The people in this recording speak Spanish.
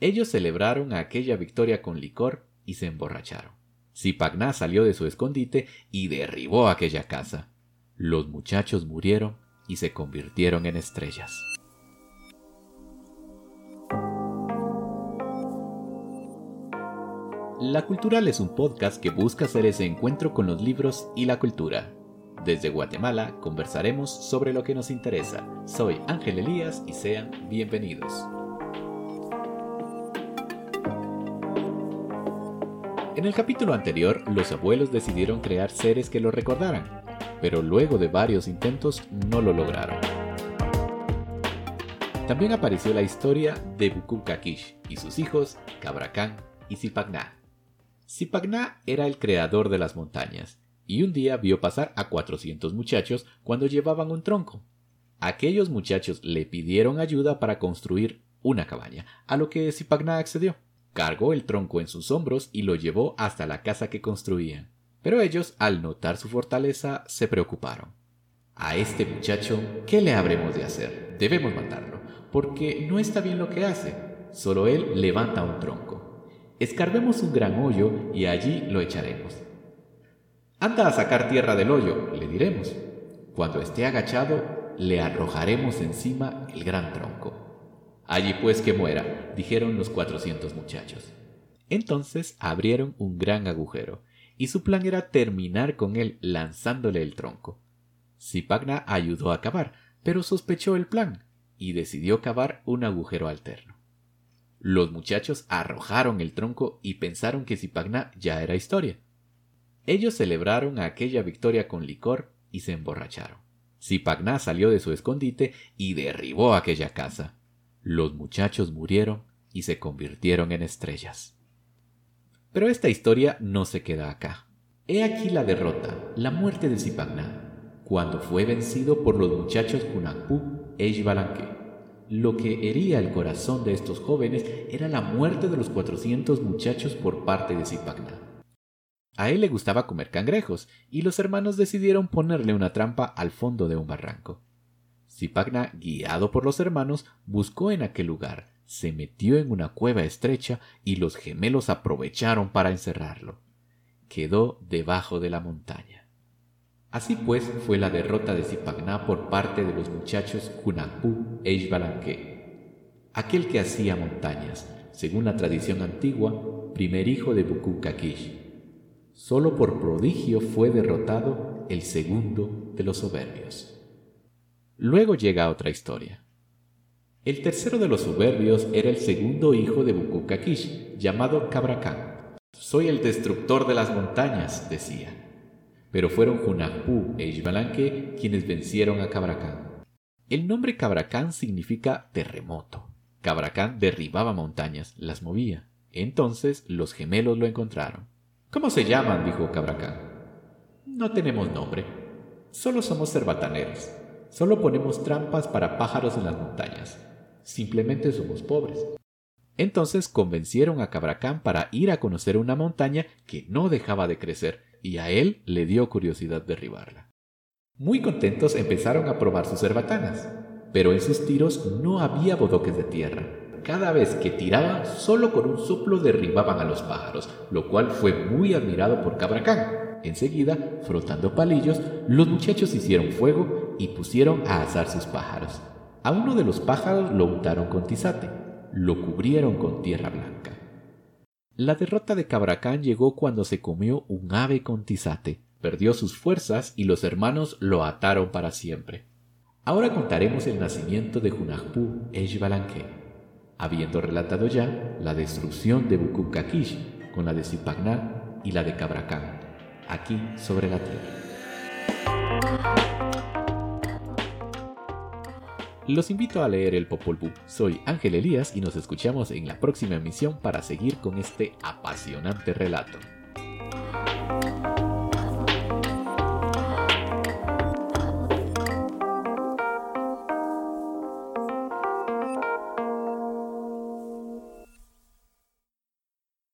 Ellos celebraron aquella victoria con licor y se emborracharon. Zipagná salió de su escondite y derribó aquella casa. Los muchachos murieron y se convirtieron en estrellas. La Cultural es un podcast que busca hacer ese encuentro con los libros y la cultura. Desde Guatemala conversaremos sobre lo que nos interesa. Soy Ángel Elías y sean bienvenidos. En el capítulo anterior, los abuelos decidieron crear seres que lo recordaran, pero luego de varios intentos no lo lograron. También apareció la historia de Bukukakish y sus hijos, Cabracán y Zipagná. Zipagná era el creador de las montañas, y un día vio pasar a 400 muchachos cuando llevaban un tronco. Aquellos muchachos le pidieron ayuda para construir una cabaña, a lo que Zipagná accedió cargó el tronco en sus hombros y lo llevó hasta la casa que construían. Pero ellos, al notar su fortaleza, se preocuparon. A este muchacho, ¿qué le habremos de hacer? Debemos matarlo, porque no está bien lo que hace. Solo él levanta un tronco. Escarbemos un gran hoyo y allí lo echaremos. Anda a sacar tierra del hoyo, le diremos. Cuando esté agachado, le arrojaremos encima el gran tronco. Allí pues que muera, dijeron los cuatrocientos muchachos. Entonces abrieron un gran agujero, y su plan era terminar con él lanzándole el tronco. Zipagna ayudó a cavar, pero sospechó el plan, y decidió cavar un agujero alterno. Los muchachos arrojaron el tronco y pensaron que Zipagna ya era historia. Ellos celebraron aquella victoria con licor y se emborracharon. Zipagna salió de su escondite y derribó aquella casa los muchachos murieron y se convirtieron en estrellas. Pero esta historia no se queda acá. He aquí la derrota, la muerte de Zipagná, cuando fue vencido por los muchachos Hunakpu e Ishbalanque. Lo que hería el corazón de estos jóvenes era la muerte de los 400 muchachos por parte de Zipagná. A él le gustaba comer cangrejos, y los hermanos decidieron ponerle una trampa al fondo de un barranco. Guiado por los hermanos, buscó en aquel lugar, se metió en una cueva estrecha y los gemelos aprovecharon para encerrarlo. Quedó debajo de la montaña. Así pues fue la derrota de Zipagna por parte de los muchachos Hunakpu e aquel que hacía montañas, según la tradición antigua, primer hijo de Bukukakish. Solo por prodigio fue derrotado el segundo de los soberbios. Luego llega otra historia. El tercero de los soberbios era el segundo hijo de Bukukakish, llamado Cabracán. Soy el destructor de las montañas, decía. Pero fueron Hunahpu e Ishbalanque quienes vencieron a Cabracán. El nombre Cabracán significa terremoto. Cabracán derribaba montañas, las movía. Entonces los gemelos lo encontraron. ¿Cómo se llaman? dijo Cabracán. No tenemos nombre. Solo somos cerbataneros. Solo ponemos trampas para pájaros en las montañas. Simplemente somos pobres. Entonces convencieron a Cabracán para ir a conocer una montaña que no dejaba de crecer y a él le dio curiosidad derribarla. Muy contentos empezaron a probar sus herbatanas, pero en sus tiros no había bodoques de tierra. Cada vez que tiraban, solo con un soplo derribaban a los pájaros, lo cual fue muy admirado por Cabracán. Enseguida, frotando palillos, los muchachos hicieron fuego y pusieron a asar sus pájaros. A uno de los pájaros lo untaron con tizate, lo cubrieron con tierra blanca. La derrota de Cabracán llegó cuando se comió un ave con tizate, perdió sus fuerzas y los hermanos lo ataron para siempre. Ahora contaremos el nacimiento de Junajpú Eshbalanque, habiendo relatado ya la destrucción de Bukukakish con la de Zipagná y la de Cabracán, aquí sobre la tierra. Los invito a leer el Popol Vuh. Soy Ángel Elías y nos escuchamos en la próxima emisión para seguir con este apasionante relato.